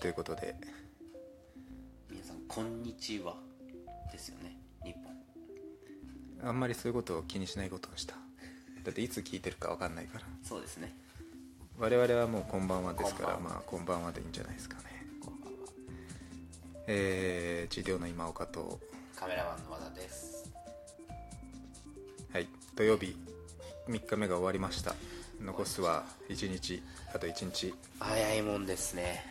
ということで。皆さんこんにちは。ですよね。日本。あんまりそういうことを気にしないことをした。だっていつ聞いてるか分かんないから。そうですね。我々はもうこんばんはですからまあこんばんはでいいんじゃないですかね。こんばんは。えー、治療の今岡と。カメラマンの和田です。はい。土曜日3日目が終わりました。残すは1日あと1日。早いもんですね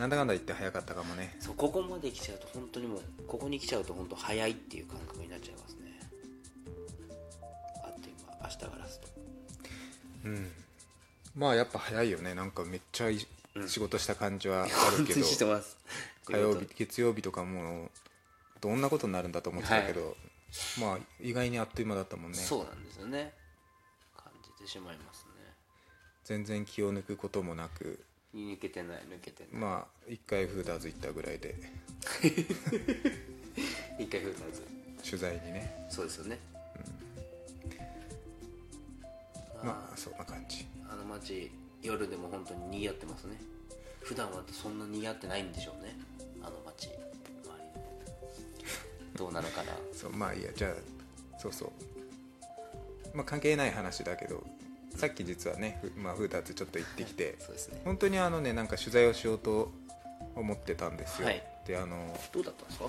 なんだかんだ言って早かったかもね。そうここまで来ちゃうと本当にもうここに来ちゃうと本当早いっていう感覚になっちゃいますね。あっという間明日がラストうん。まあやっぱ早いよね。なんかめっちゃい仕事した感じはあるけど、してます。火曜日月曜日とかもうどんなことになるんだと思ってたけど、まあ意外にあっという間だったもんね。そうなんですよね。感じてしまいますね。全然気を抜くこともなく抜けてない抜けてない、まあ一回フーダーズ行ったぐらいで。一回フーターズ。取材にね。そうですよね、まあそんな感じ。あの街夜でも本当に賑わってますね。普段はそんな賑わってないんでしょうね。あの街どうなのかな。そうまあいいやじゃあそうそう。まあ関係ない話だけどさっき実はね、ふまあ、フーダーズちょっと行ってきてそうですね。本当にあのねなんか取材をしようと思ってたんですよ、はい。であのどうだったんですか？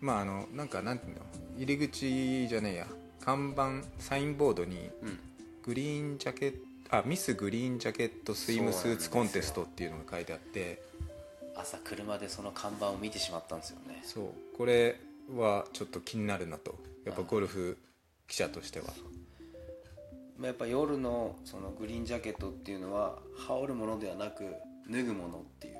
まああのなんかなんていうの？入り口じゃねえや。看板サインボードにうん。グリーンジャケットあミスグリーンジャケットスイムスーツコンテストっていうのが書いてあって。朝車でその看板を見てしまったんですよね。そう。これはちょっと気になるなと。やっぱゴルフ記者としては。まあやっぱ夜のそのグリーンジャケットっていうのは羽織るものではなく脱ぐものっていう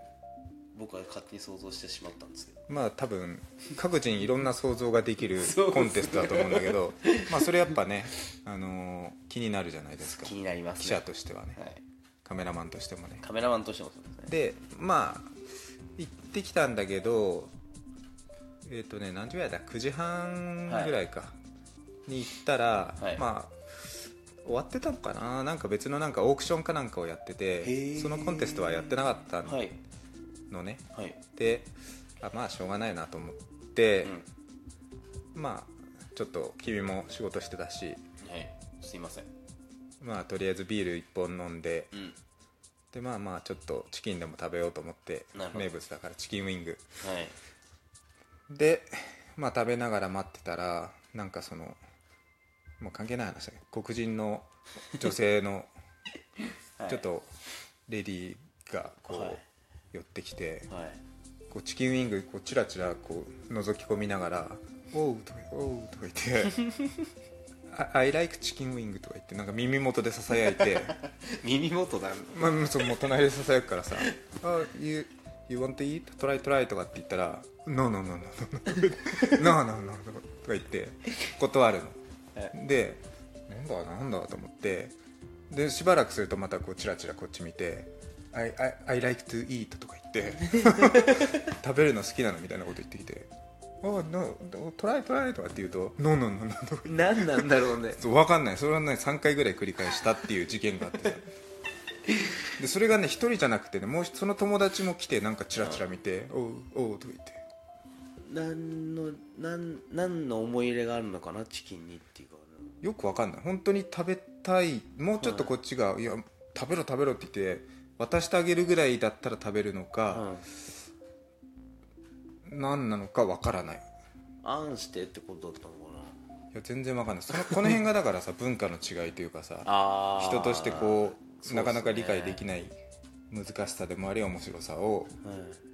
僕は勝手に想像してしまったんですけどまあ多分各人いろんな想像ができるコンテストだと思うんだけど まあそれやっぱね、あのー気になるじゃないですか。気になりますね。記者としてはね、はい、カメラマンとしてもね。カメラマンとしてもそうですね。でまあ行ってきたんだけどえっ、とね何時ぐらいだ？9時半ぐらいか、に行ったら、はい。まあ終わってたのかな？なんか別のなんかオークションかなんかをやってへてー。そのコンテストはやってなかったはい。のね、はい。であまあしょうがないなと思って、うん。まあちょっと君も仕事してたしはい。すいません。まあとりあえずビール1本飲んでうん。でまあまあちょっとチキンでも食べようと思って名物だからチキンウィング。はい。でまあ食べながら待ってたらなんかそのもう関係ない話だけど黒人の女性のはいちょっとレディーがこう、はい寄ってきてはいこうチキンウィングこうチラチラこう覗き込みながら「おう」とか「おう」とか言って「I I like チキンウィング」とか言ってなんか耳元でささやいて耳元だまあ、そうもう隣でささやくからさ「あ you, you want to eat? try try」とかって言ったら「No no no no no no no no no」とか言って断るのでなんだなんだと思ってでしばらくするとまたこうチラチラこっち見て「I, I, I like to eat」とか言って 食べるの好きなのみたいなこと言ってきて「あ no try try」とかって言うと「No no no no」とか何なんだろうね。そう分かんない。それはね3回ぐらい繰り返したっていう事件があってさ。でそれがね一人じゃなくてねもうその友達も来てなんかチラチラ見て「おうおう」とか言って何の何何の思い入れがあるのかなチキンにっていうか。よく分かんない。本当に食べたい。もうちょっとこっちが「い。や食べろ食べろ」って言って渡してあげるぐらいだったら食べるのか、何なのか分からない。あんしてってことだったのかな。いや全然分かんない。そのこの辺がだからさ 文化の違いというかさ人としてこうね。なかなか理解できない難しさでもあり面白さを。はい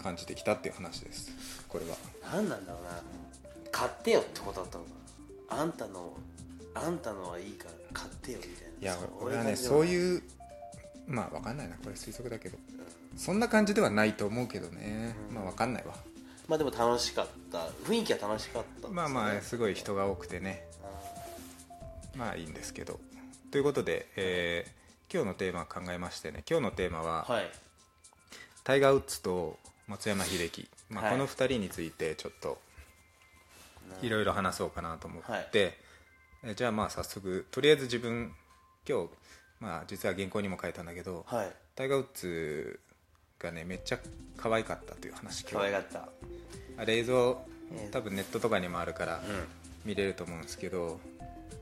感じてきたっていう話です。これは。何なんだろうな。買ってよってことだったのかなあんたのあんたのはいいから買ってよみたいな。いや俺はねそういうまあ分かんないな。これ推測だけど。そんな感じではないと思うけどね。まあ分かんないわ。まあでも楽しかった。雰囲気は楽しかった。ねまあまあすごい人が多くてね。まあいいんですけど。ということで、えー今日のテーマを考えましてね。今日のテーマは、はい。タイガー・ウッズと松山英樹、まあ、はい。この2人についてちょっといろいろ話そうかなと思って、じゃあまあ早速とりあえず自分今日、まあ、実は原稿にも書いたんだけど、はい。タイガー・ウッズがねめっちゃ可愛かったという話可愛かった。あれ映像えー。多分ネットとかにもあるからうん。見れると思うんですけど、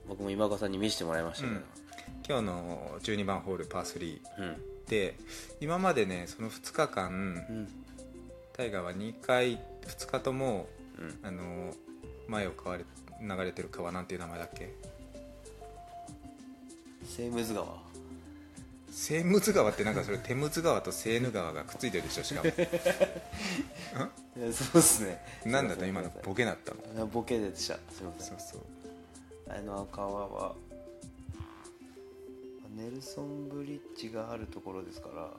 僕も今岡さんに見せてもらいましたけど。今日の12番ホールパー3うん。で今までねその2日間うんタイガーは2回2日ともうん。あの前を流れてる川なんていう名前だっけ？セームズ川？セームズ川ってなんかそれテムズ川とセーヌ川がくっついてるでしょしかも。そうっすね。なんだった？今のボケなったの。ボケでした。すいません。そうそう。あの川はネルソンブリッジがあるところですから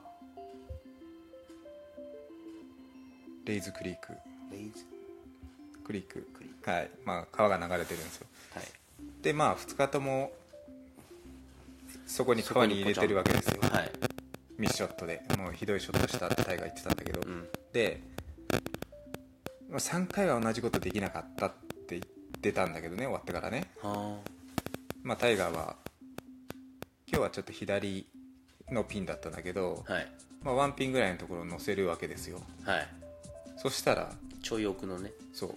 レイズクリーク。レイズ？クリーク。はい。まあ川が流れてるんですよ。はい。でまあ2日ともそこに川に入れてるわけですよ。はい。ミスショットで。もうひどいショットしたってタイガー言ってたんだけど、うん。でまあ3回は同じことできなかったって言ってたんだけどね終わってからね。はまあタイガーは今日はちょっと左のピンだったんだけど、あはい。まあ、ワンピンぐらいのところを乗せるわけですよ。はいそしたらちょい奥のね。そう。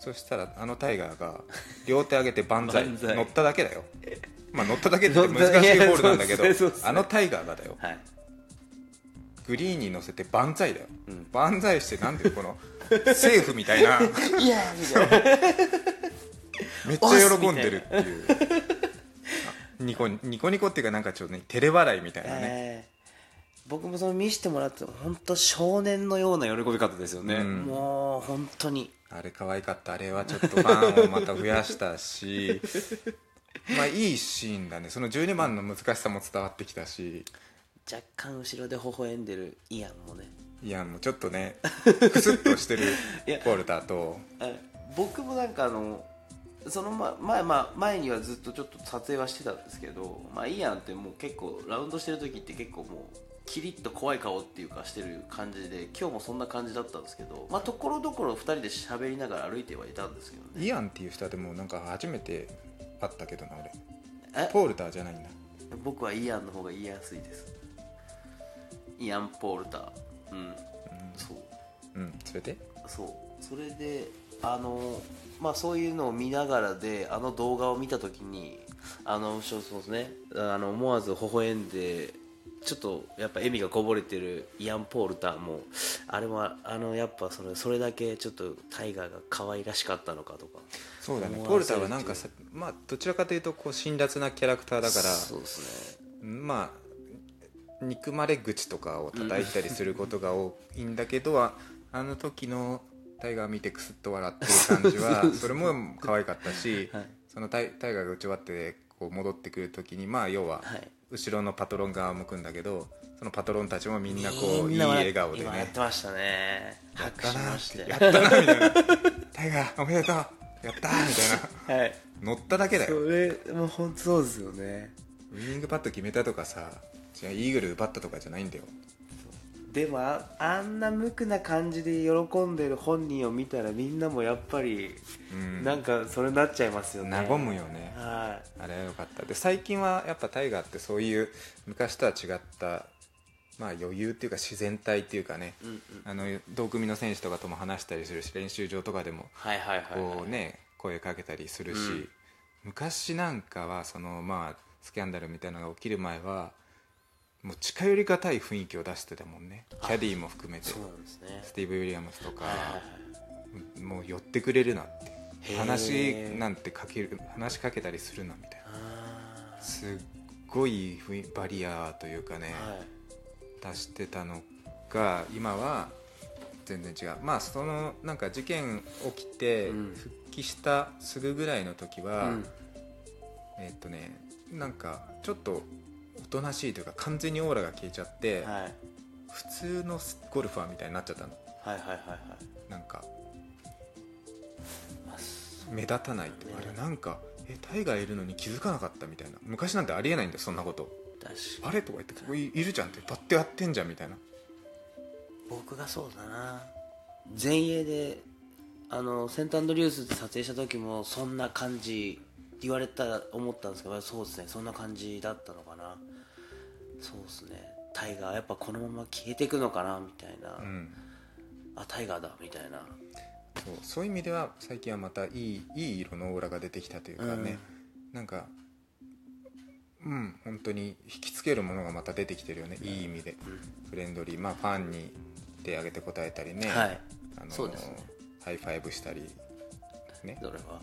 そしたらあのタイガーが 両手上げて万歳乗っただけだよ。まあ乗っただけって 難しいホールなんだけどあのタイガーがだよ。はい。グリーンに乗せて万歳だよ、うん。万歳してなんでこのセーフみたいな。いやみたいな。めっちゃ喜んでるっていう。あニコニコニコっていうかなんかちょっとね照れ笑いみたいなね、えー僕もその見せてもらって本当少年のような喜び方ですよね、うん。もう本当に。あれ可愛かったあれはちょっとファンをまた増やしたし。まあいいシーンだね。その12番の難しさも伝わってきたし。若干後ろで微笑んでるイアンもね。いやもうちょっとねクスッとしてる ポールターと。はい僕もなんかあのそのま前,、まあ、前にはずっとちょっと撮影はしてたんですけど、まあ、イアンってもう結構ラウンドしてる時って結構もうキリッと怖い顔っていうかしてる感じで今日もそんな感じだったんですけどまあところどころ2人で喋りながら歩いてはいたんですけどね。イアンっていう人はでもなんか初めて会ったけどな俺。え？ポールターじゃないんだ。僕はイアンの方が言いやすいです。イアン・ポールター。うん。そう。うん。それで？そう。それであのまあそういうのを見ながらであの動画を見た時にあのそうそうですね。あの思わず微笑んでちょっとやっぱ笑みがこぼれてるイアン・ポールターもあれはあのやっぱそれそれだけちょっとタイガーが可愛らしかったのかとか。そうだね。思ポールターはなんかさまあどちらかというとこう辛辣なキャラクターだからそうですねまあ憎まれ口とかを叩いたりすることが多いんだけど、ああの時のタイガー見てクスッと笑ってる感じはそれも可愛かったし、はい。そのタイタイガーが打ち終わってこう戻ってくる時にまあ要ははい後ろのパトロン側を向くんだけどそのパトロンたちもみんなこういい笑顔で今やっねてましたね。やっ拍たなっ手ましててやったなみたいな。タイガーおめでとう。やったーみたいな。はい。乗っただけだそよれもう本当そうですよね。ウイニングパット決めたとかさイーグル奪ったとかじゃないんだよでもああんな無垢な感じで喜んでる本人を見たらみんなもやっぱり、うん。なんかそれになっちゃいますよね。和むよね。はあれは良かった。で最近はやっぱタイガーってそういう昔とは違ったまあ余裕っていうか自然体っていうかね、い、うんうん、あの同組の選手とかとも話したりするし練習場とかでもね声かけたりするし、うん。昔なんかはそのまあスキャンダルみたいなのが起きる前はもう近寄りがたい雰囲気を出してたもんね。キャディーも含めて。ね。スティーブ・ウィリアムズとか、もう寄ってくれるなって。話なんてかける話しかけたりするなみたいな。あすっごいバリアというかね、ーはい。出してたのが今は全然違う。まあそのなんか事件起きてうん。復帰したすぐぐらいの時は、うん。えーっとねなんかちょっとおとなしいというか完全にオーラが消えちゃって、はい。普通のゴルファーみたいになっちゃったの。はいはいはいはい。なんか目立たないってあれなんかえタイガーいるのに気づかなかったみたいな。昔なんてありえないんだよそんなこと。あれとか言ってここいいるじゃんって。パッてやってんじゃんみたいな。僕がそうだな。前衛であのセントアンドリュースで撮影した時もそんな感じ言われたら思ったんですけどそうですね。そんな感じだったのかなそうですね。タイガーやっぱこのまま消えていくのかなみたいな、うん。あタイガーだみたいな。そうそういう意味では最近はまたいいいい色のオーラが出てきたというかね、なんかうん本当に引きつけるものがまた出てきてるよね、いい意味で、フレンドリー。まあファンに手挙げて答えたりね、はい。あのそうです。ね high five したり。ね。どれは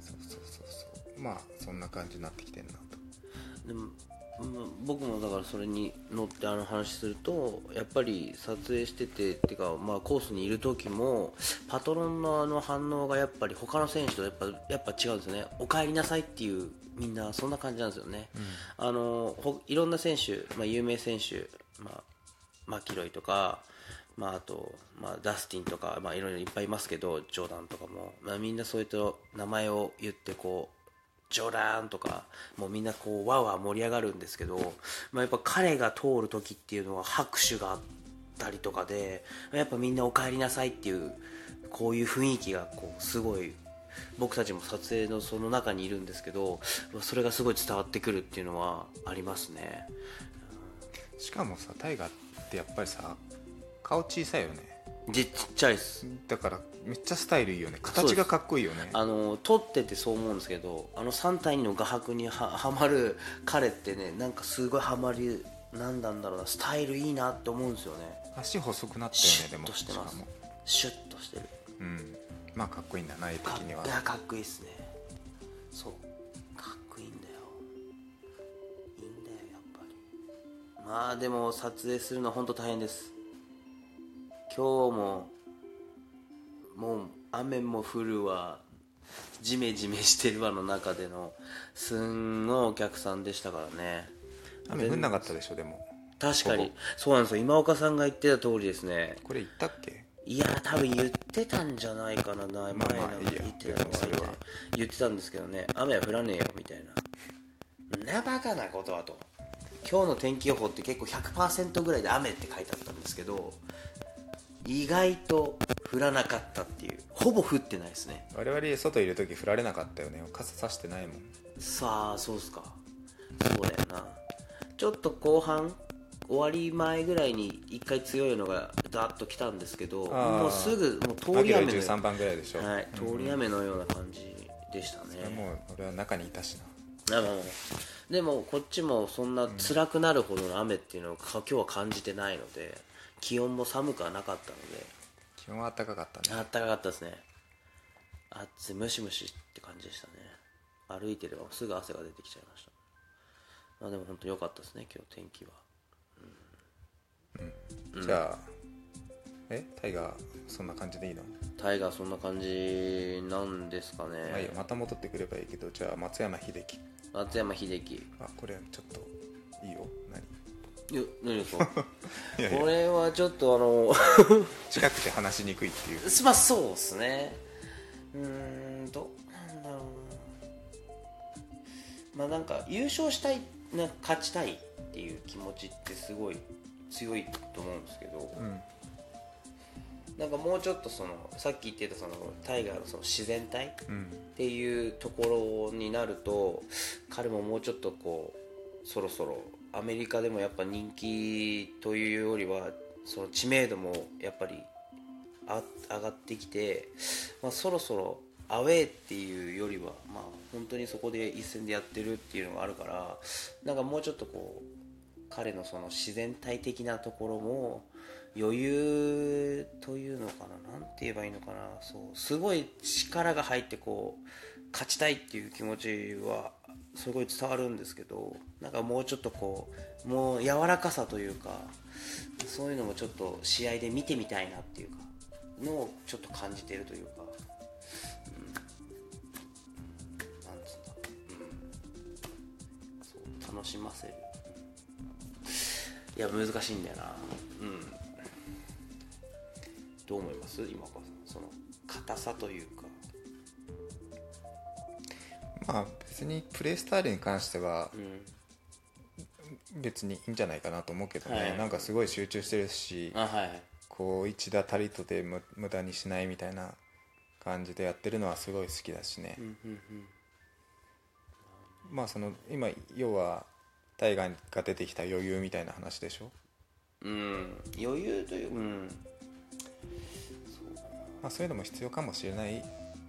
そうそうそうそう。まあそんな感じになってきてるなと。でもうん僕もだからそれに乗ってあの話するとやっぱり撮影しててっていうか、まあ、コースにいる時もパトロンのあの反応がやっぱり他の選手とやっぱやっぱ違うんですよね。お帰りなさいっていうみんなそんな感じなんですよね、あのほいろんな選手、まあ、有名選手、まあ、マキロイとか、まあ、あと、まあ、ダスティンとか、まあ、いろいろいっぱいいますけどジョーダンとかも、まあ、みんなそういった名前を言ってこうジョラーンとかもうみんなこうわわ盛り上がるんですけど、まあ、やっぱ彼が通る時っていうのは拍手があったりとかでやっぱみんなお帰りなさいっていうこういう雰囲気がこうすごい僕たちも撮影のその中にいるんですけどそれがすごい伝わってくるっていうのはありますね。しかもさタイガーってやっぱりさ顔小さいよね。ちっちゃいです。だからめっちゃスタイルいいよね。形がかっこいいよね。あの撮っててそう思うんですけどあの3対2の画伯には はまる彼ってねなんかすごいはまりなんなんだろうなスタイルいいなって思うんですよね。足細くなったシュッよねでも。としてます。シュッとしてる。うん。まあかっこいいんだな絵的かにはいやかっこいいっすね。そう。かっこいいんだよ。いいんだよやっぱり。まあでも撮影するのは本当大変です今日ももう雨も降るわ。ジメジメしてるわの中でのすんごいお客さんでしたからね。雨降んなかったでしょでも。確かに。そうなんですよ。今岡さんが言ってた通りですね。これ言ったっけ？いや多分言ってたんじゃないかな前まあの言ってたのは。言ってたんですけどね。雨は降らねえよみたいな。なバカなことはと。今日の天気予報って結構100%ぐらいで雨って書いてあったんですけど意外と降らなかったっていう。ほぼ降ってないですね。我々外いる時降られなかったよね。傘さしてないもん。さあそうっすか。そうだよな。ちょっと後半終わり前ぐらいに一回強いのがダーッと来たんですけどもうすぐもう通り雨の13番ぐらいでしょ。はい、通り雨のような感じでしたね、もう俺は中にいたしな。あまあまあでもこっちもそんな辛くなるほどの雨っていうのをか今日は感じてないので気温も寒くはなかったので。気温は暖かかったね。あったかかったですね。暑いムシムシって感じでしたね。歩いてればすぐ汗が出てきちゃいました。まあでも本当良かったですね今日天気は。じゃあえ？タイガーそんな感じでいいの？タイガーそんな感じなんですかね、まあいまた戻ってくればいいけどじゃあ松山英樹。松山英樹。あこれちょっといいよ。何？いや何ですか？いやいや。これはちょっとあの 近くて話しにくいっていう。まあそうですね。うーんどうなんだろうな。まあなんか優勝したいな勝ちたいっていう気持ちってすごい強いと思うんですけど、うん。なんかもうちょっとそのさっき言ってたそのタイガーのその自然体っうん。ていうところになると彼ももうちょっとこうそろそろアメリカでもやっぱ人気というよりはその知名度もやっぱりあ上がってきて、まあ、そろそろアウェーっていうよりは、まあ、本当にそこで一戦でやってるっていうのがあるからなんかもうちょっとこう彼のその自然体的なところも余裕というのかななんて言えばいいのかなそうすごい力が入ってこう勝ちたいっていう気持ちはすごい伝わるんですけどなんかもうちょっとこうもう柔らかさというかそういうのもちょっと試合で見てみたいなっていうかのをちょっと感じてるというか、うん、なんつうんだろう、ん、そう楽しませる。いや難しいんだよな。うん。どう思います？今岡さん。その硬さというか。まあ別にプレースタイルに関してはうん。別にいいんじゃないかなと思うけどね、はい。なんかすごい集中してるしあはいはい。こう一打たりとでむ無駄にしないみたいな感じでやってるのはすごい好きだしね、うんうんうんまあその今要は大河が出てきた余裕みたいな話でしょ、うん。余裕といううん。まあ、そういうのも必要かもしれない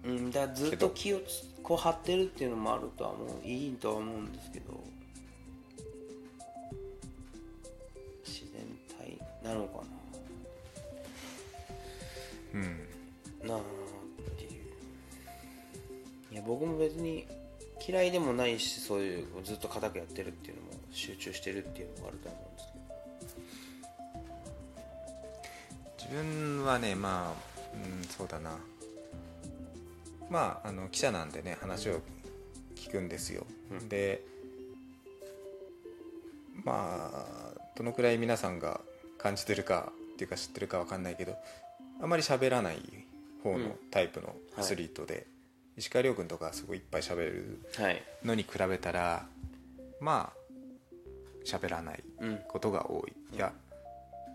うん、だずっと気をこう張ってるっていうのもあるとは思ういいとは思うんですけど自然体なのかなうんななあっていういや僕も別に嫌いでもないしそういうずっと固くやってるっていうのも集中してるっていうのもあると思うんですけど自分はねまあうんそうだな。まああの記者なんでね話を聞くんですよ、うん。でまあどのくらい皆さんが感じてるかっていうか知ってるかわかんないけどあまり喋らない方のうん。タイプのアスリートで、石川遼君とかすごいいっぱい喋るはい。のに比べたらまあ喋らないうん。ことが多い、いや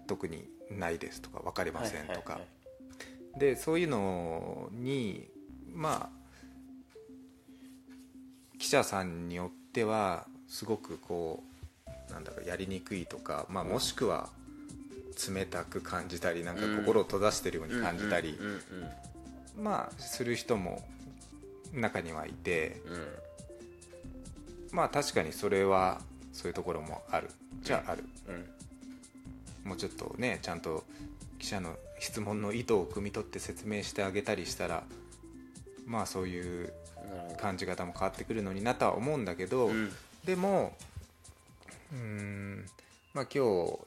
特にないですとか分かりませんとか、はいはいはい。でそういうのにまあ記者さんによってはすごくこうなんだかやりにくいとか、まあ、もしくは冷たく感じたりなんか心を閉ざしてるように感じたり、まあする人も中にはいてまあ確かにそれはそういうところもある。じゃあある、うん。もうちょっとねちゃんと記者の質問の意図を汲み取って説明してあげたりしたらまあそういう感じ方も変わってくるのになとは思うんだけど、うん。でもうーんまあ今日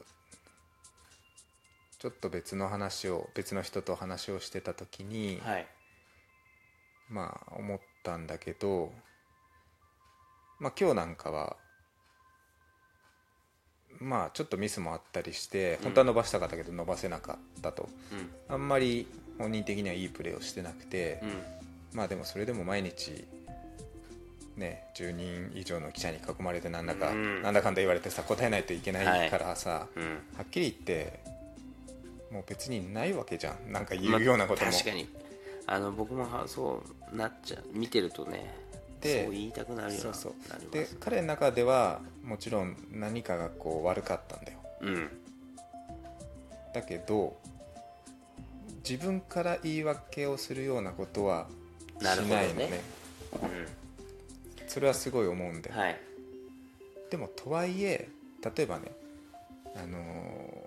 ちょっと別の話を別の人と話をしてた時に、はい。まあ思ったんだけどまあ今日なんかはまあちょっとミスもあったりして本当は伸ばしたかったけど伸ばせなかったと、うん。あんまり本人的にはいいプレーをしてなくて、うんまあでもそれでも毎日ね10人以上の記者に囲まれてなんだか、うん。なんだかんだ言われてさ答えないといけないからさ、うん。はっきり言ってもう別にないわけじゃん。なんか言うようなことも、ま確かに。あの僕もはそうなっちゃう見てるとねでそう言いたくなるよそうそう。なりますで彼の中ではもちろん何かがこう悪かったんだよ。うん。だけど自分から言い訳をするようなことはしなるほどねないのね。それはすごい思うんだよ、はい。でもとはいえ例えばねあのー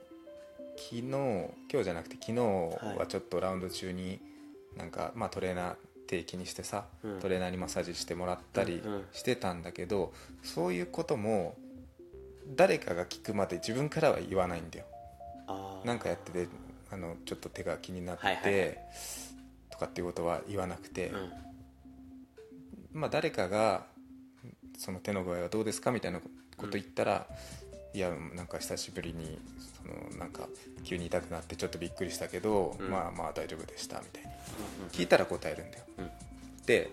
昨日今日じゃなくて昨日はちょっとラウンド中になんか、まあ、トレーナー定期にしてさ、うん。トレーナーにマッサージしてもらったりうんうん。してたんだけど、そういうことも誰かが聞くまで自分からは言わないんだよ。なんかやっててあのちょっと手が気になって、はいはいはいとかっていうことは言わなくて、うん。まあ、誰かがその手の具合はどうですかみたいなこと言ったら、いやなんか久しぶりにそのなんか急に痛くなってちょっとびっくりしたけど、うん。まあまあ大丈夫でしたみたいにうん聞いたら答えるんだよ。うん。で、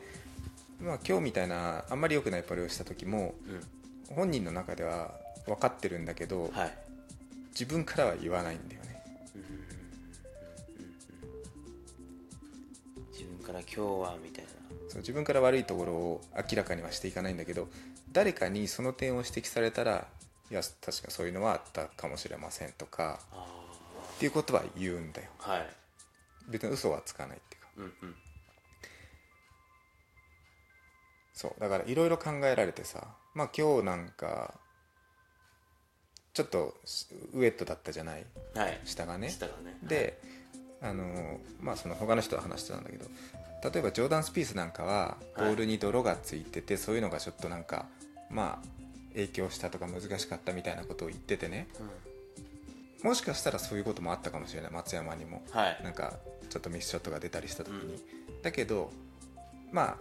まあ、今日みたいなあんまり良くないプレーをした時もうん。本人の中では分かってるんだけど、はい。自分からは言わないんだよから今日はみたいな。そう自分から悪いところを明らかにはしていかないんだけど誰かにその点を指摘されたらいや確かそういうのはあったかもしれませんとかあっていうことは言うんだよ。あはい。別に嘘はつかないっていうか。うんうん。そうだからいろいろ考えられてさまあ今日なんかちょっとウエットだったじゃない？はい。下がね。下がね。であのまあその他の人は話してたんだけど例えばジョーダン・スピースなんかはボールに泥がついてて、そういうのがちょっとなんかまあ影響したとか難しかったみたいなことを言っててね。うん。もしかしたらそういうこともあったかもしれない。松山にも。はい。なんかちょっとミスショットが出たりした時に、だけどまあ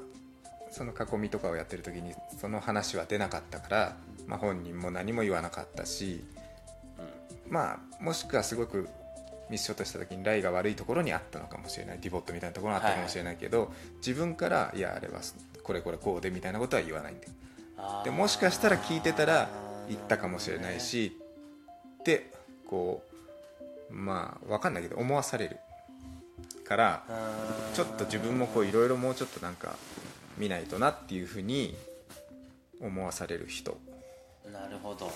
その囲みとかをやってる時にその話は出なかったから、まあ、本人も何も言わなかったしまあもしくはすごくミスショットした時にライが悪いところにあったのかもしれない。ディボットみたいなところにあったかもしれないけど、自分からいやあれはこれこれこうでみたいなことは言わないんだよ。あー。でもしかしたら聞いてたら言ったかもしれないしってこうまあ分かんないけど思わされるからちょっと自分もこういろいろもうちょっとなんか見ないとなっていうふうに思わされる人うんなるほど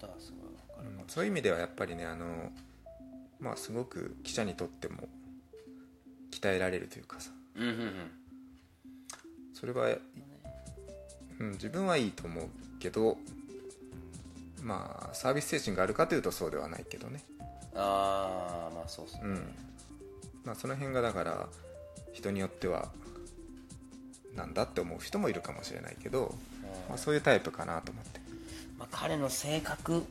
ことはすごい分かるかもそういう意味ではやっぱりねあのまあすごく記者にとっても鍛えられるというかさ。うんうんうんそれは、うん、自分はいいと思うけどまあサービス精神があるかというとそうではないけどね。ああまあそうっすね、うん。まあその辺がだから人によってはなんだって思う人もいるかもしれないけど、まあ、そういうタイプかなと思ってまあ、彼の性格。なのか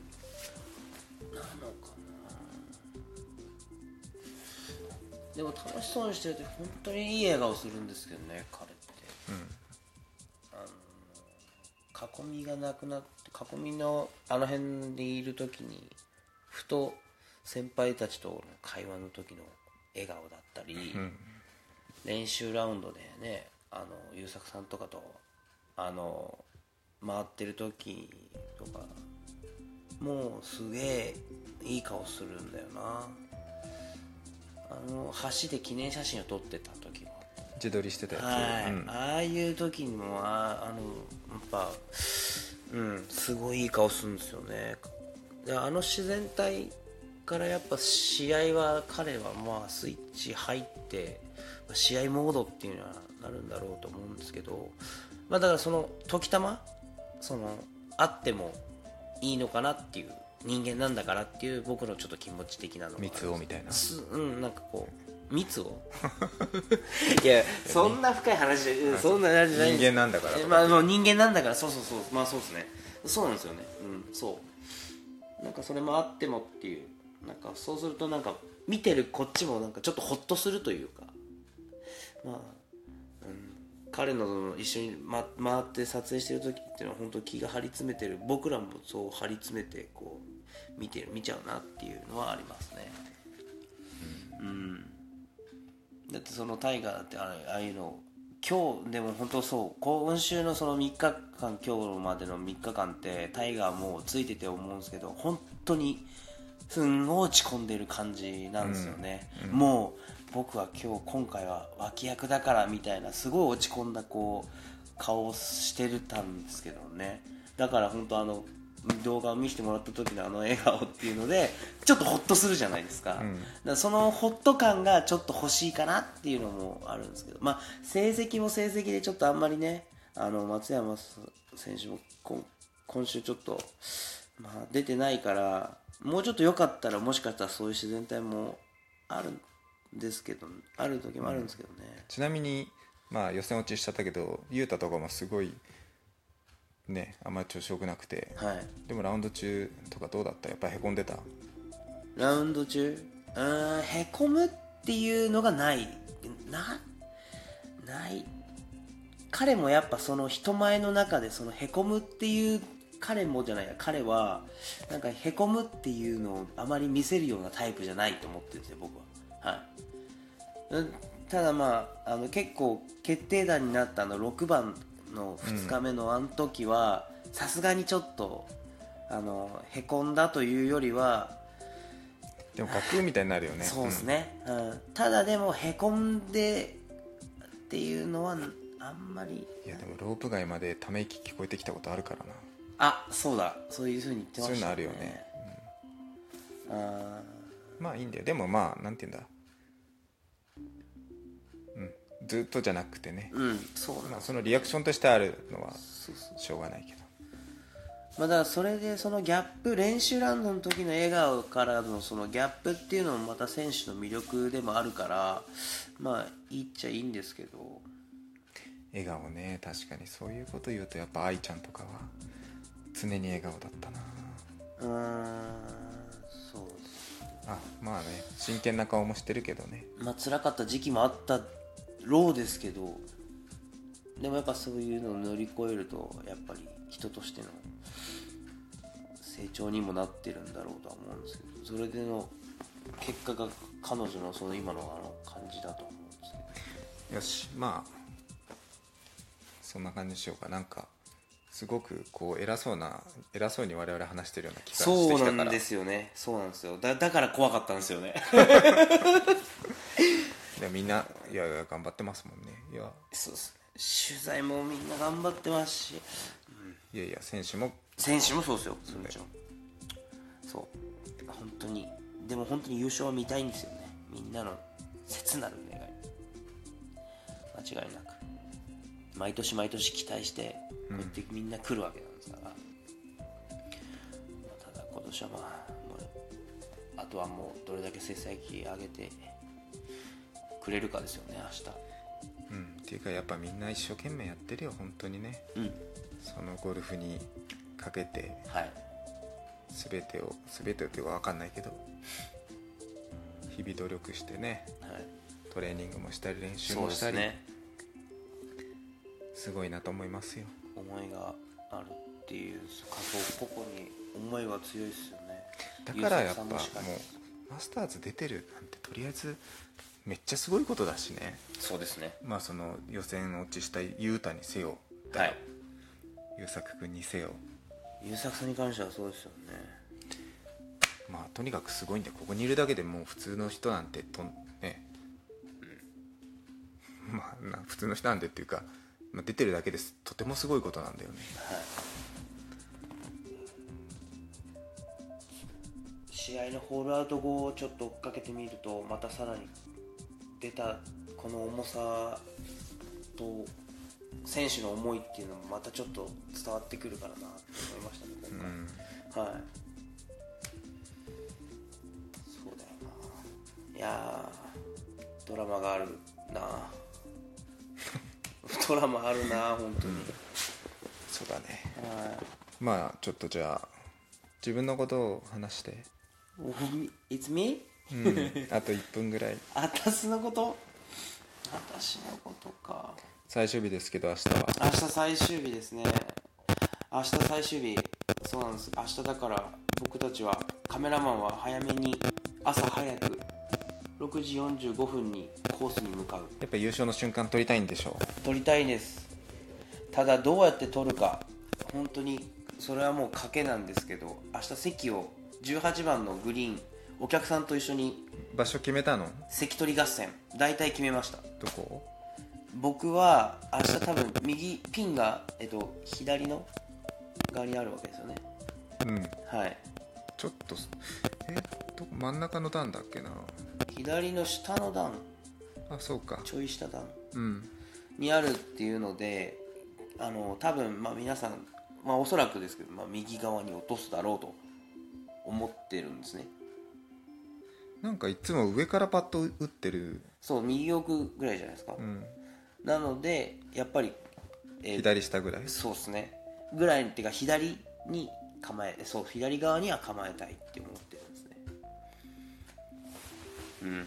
な。でも楽しそうにしてると本当にいい笑顔するんですけどね彼って。うん、あの囲みがなくなって囲みのあの辺にいる時にふと先輩たちとの会話の時の笑顔だったり、うん練習ラウンドでねあの優作さんとかとあの回ってる時とか。もうすげえいい顔するんだよな。あの橋で記念写真を撮ってた時も。自撮りしてたやつ、はい、うん。ああいう時にもああのやっぱうんすごいいい顔するんですよね。であの自然体からやっぱ試合は彼はまあスイッチ入ってまあ試合モードっていうのはなるんだろうと思うんですけどまあだからその時たまそのあってもいいのかなっていう人間なんだからっていう僕のちょっと気持ち的なの三つをみたいな。すうんなんかこう蜜を いやそんな深い話うんそんな話じゃない人間なんだからまあもう人間なんだからそうそうそう。まあそうですね。そうなんですよね。うんそう。なんかそれもあってもっていう。なんかそうするとなんか見てるこっちもなんかちょっとホッとするというか。まあ、うん、彼の一緒に、ま、回って撮影してる時っていうのは本当気が張り詰めてる。僕らもそう張り詰めてこう見てる見ちゃうなっていうのはありますね。うん。だってそのタイガーだってあれああいうの今日でも本当そう。今週のその3日間今日までの3日間ってタイガーもうついてて思うんですけど本当にすんごい落ち込んでる感じなんですよね、もう僕は今日今回は脇役だからみたいなすごい落ち込んだこう顔をしてるたんですけどね。だから本当あの動画を見せてもらった時のあの笑顔っていうのでちょっとホッとするじゃないですか,、だからそのホッと感がちょっと欲しいかなっていうのもあるんですけどまあ成績も成績でちょっとあんまりねあの松山選手も今今週ちょっと、まあ、出てないからもうちょっと良かったらもしかしたらそういう自然体もあるんですけどある時もあるんですけどね、ちなみにまあ予選落ちしちゃったけど雄太とかもすごいねあんまり調子よくなくて、はい。でもラウンド中とかどうだった？やっぱへこんでた？ラウンド中？うーんへこむっていうのがない。なない。彼もやっぱその人前の中でそのへこむっていう彼もじゃないや。彼はなんかへこむっていうのをあまり見せるようなタイプじゃないと思ってるんですよ僕ははい。うん。ただまああの結構決定打になったあの6番の2日目のあの時はさすがにちょっとあのへこんだというよりはでも架空みたいになるよね。そうですね、うん。ただでもへこんでっていうのはあんまりうんいやでもロープ街までため息聞こえてきたことあるからな。あそうだ。そういうふうに言ってましたそういうのあるよね、あまあいいんだよ。でもまあなんて言うんだ。うんずっとじゃなくてね。ー、うんそう。まあ、そのリアクションとしてあるのはしょうがないけど。まあだそれでそのギャップ練習ラウンドの時の笑顔からのそのギャップっていうのもまた選手の魅力でもあるからまあいいっちゃいいんですけど。笑顔ね確かにそういうこと言うとやっぱ愛ちゃんとかは常に笑顔だったな。うーんそうです。あまあね真剣な顔もしてるけどね。まあ辛かった時期もあったろうですけどでもやっぱそういうのを乗り越えるとやっぱり人としての成長にもなってるんだろうとは思うんですけどそれでの結果が彼女のその今のあの感じだと思うんですけど。よしまあそんな感じにしようか。なんかすごくこう偉そうな偉そうに我々話してるような気がしてそうきたから。なんですよね。そうなんですよ。だだから怖かったんですよね いやみんないやいや頑張ってますもんね。いや。そうですね。取材もみんな頑張ってますし。いやいや選手も。選手もそうですよ。もちろんそう。本当に。でも本当に優勝は見たいんですよね。みんなの切なる願い。間違いなく。毎年毎年期待してこうやってみんな来るわけなんですから、まあただ今年はまああとはもうどれだけ成績上げてくれるかですよね明うん。っていうかやっぱみんな一生懸命やってるよ本当にね。日うん。そのゴルフにかけてはい。全てを全てをっていうか分かんないけど日々努力してねはい。トレーニングもしたり練習もしたりですね。すごいなと思いますよ。思いがあるっていう仮想個々に思いは強いですよね。だからやっぱもうマスターズ出てるなんてとりあえずめっちゃすごいことだしね。そうですね。まあその予選落ちした雄太にせよ。はい。優作君にせよ。優作さんに関してはそうですよね。まあとにかくすごいんでここにいるだけでもう普通の人なんてとんね、まあな普通の人なんでっていうか、まあ、出てるだけです。とてもすごいことなんだよね。試合のホールアウト後をちょっと追っかけてみるとまたさらに出たこの重さと選手の思いっていうのもまたちょっと伝わってくるからなって思いましたね今回、はい。そうだよな。いやードラマがあるな。ドラマあるな本当に、そうだね。はい。まあちょっとじゃあ自分のことを話して、It's me? うん、あと1分ぐらい。あたすのこと？私のことか。最終日ですけど明日は。明日最終日ですね。明日最終日。そうなんです。明日だから僕たちはカメラマンは早めに朝早く6時45分にコースに向かう。やっぱ優勝の瞬間撮りたいんでしょ撮りたいです。ただどうやって撮るか。本当にそれはもう賭けなんですけど明日席を18番のグリーンお客さんと一緒に場所決めたの？席取り合戦大体決めました。どこ？僕は明日多分右ピンが、えっと、左の側にあるわけですよね。うん。はい。ちょっとえどこ真ん中の段だっけな？左の下の段。あそうか。ちょい下段。うん。にあるっていうのであの多分、まあ、皆さん、まあ、おそらくですけど、まあ、右側に落とすだろうと思ってるんですねなんかいつも上からパッと打ってる、そう右奥ぐらいじゃないですか、うん、なのでやっぱり、えー左下ぐらい？そうですね。ぐらいっていうか左に構えそう左側には構えたいって思ってるんですね。うん。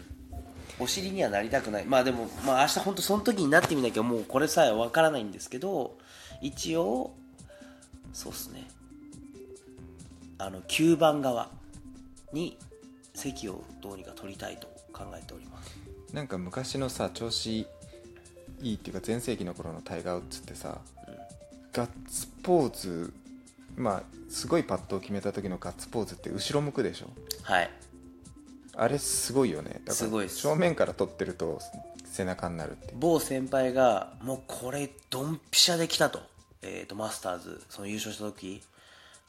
お尻にはなりたくない。まあでもまあ明日本当その時になってみなきゃもうこれさえわからないんですけど一応そうっすね。あの9番側に席をどうにか取りたいと考えております。なんか昔のさ調子いいっていうか全盛期の頃のタイガー・ウッズってさ、ガッツポーズまあすごいパットを決めた時のガッツポーズって後ろ向くでしょ？はい。あれすごいよね。だからすごいっす。正面から撮ってると背中になるって某先輩がもうこれドンピシャで来たと,、えー、とマスターズその優勝した時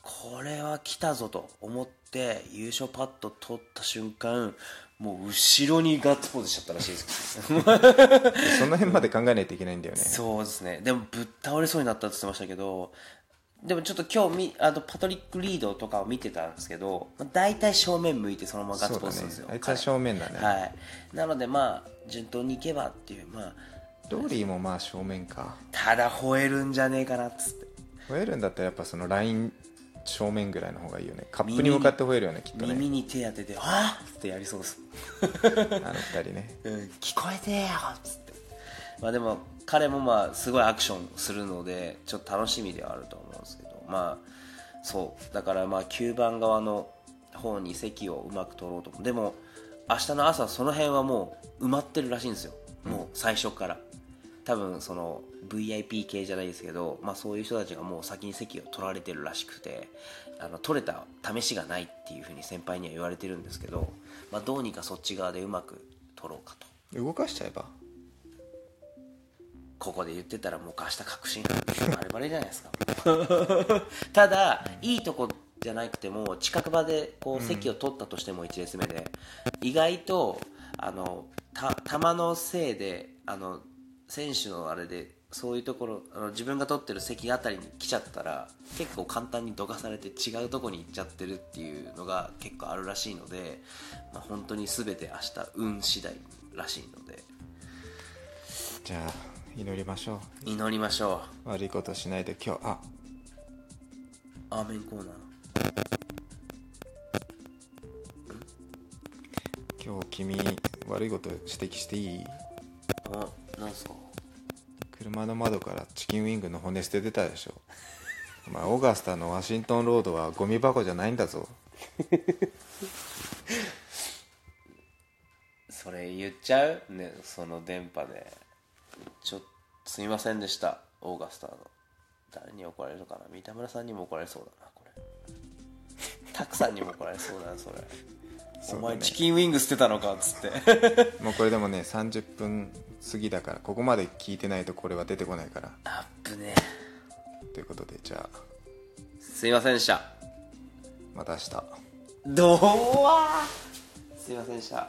これは来たぞと思って優勝パット取った瞬間もう後ろにガッツポーズしちゃったらしいです。その辺まで考えないといけないんだよね。そうですね。でもぶっ倒れそうになったって言ってましたけどでもちょっと今日みあのパトリック・リードとかを見てたんですけどまあ大体正面向いてそのままガッツポーズするんですよ、ねあいつは正面だね。彼はい。なのでまあ順当にいけばっていうまあドーリーもまあ正面か。ただ吠えるんじゃねえかなっつって。吠えるんだったらやっぱそのライン正面ぐらいの方がいいよね。カップに向かって吠えるよねきっとね。耳に手当てて「あっ!」ってやりそうです、あの二人ね。うん、聞こえてよっつって。まあでも彼もまあすごいアクションするのでちょっと楽しみではあると思うんですけど。まあそう。だからまあ9番側の方に席をうまく取ろうと。でも明日の朝その辺はもう埋まってるらしいんですよ。もう最初から多分その VIP 系じゃないですけど、まあ、そういう人たちがもう先に席を取られてるらしくてあの取れた試しがないっていうふうに先輩には言われてるんですけど、まあ、どうにかそっち側でうまく取ろうかと。動かしちゃえば。ここで言ってたらもう明日確信バレバレじゃないですか。ただいいとこじゃなくても近く場でこう席を取ったとしても1列目で、意外とあのた球のせいであの選手のあれでそういうところあの自分が取ってる席あたりに来ちゃったら結構簡単にどかされて違うとこに行っちゃってるっていうのが結構あるらしいので、まあ、本当に全て明日運次第らしいので。じゃあ祈りましょ祈りましょう。悪いことしないで今日。あ。うアーメンコーナー。今日君悪いこと指摘していい？あなんすか？車の窓からチキンウィングの骨捨ててたでしょ。お前オーガスタのワシントンロードはゴミ箱じゃないんだぞ。それ言っちゃう？ねその電波で。ちょっすみませんでした。オーガスタの。誰に怒られるかな？三田村さんにも怒られそうだなこれ。たくさんにも怒られそうだなそれ。お前チキンウィング捨てたのかっつって。もうこれでもね30分過ぎだからここまで聞いてないとこれは出てこないから。あっぶね。ということでじゃあ。すいませんでした。また明日。どうわすいませんでした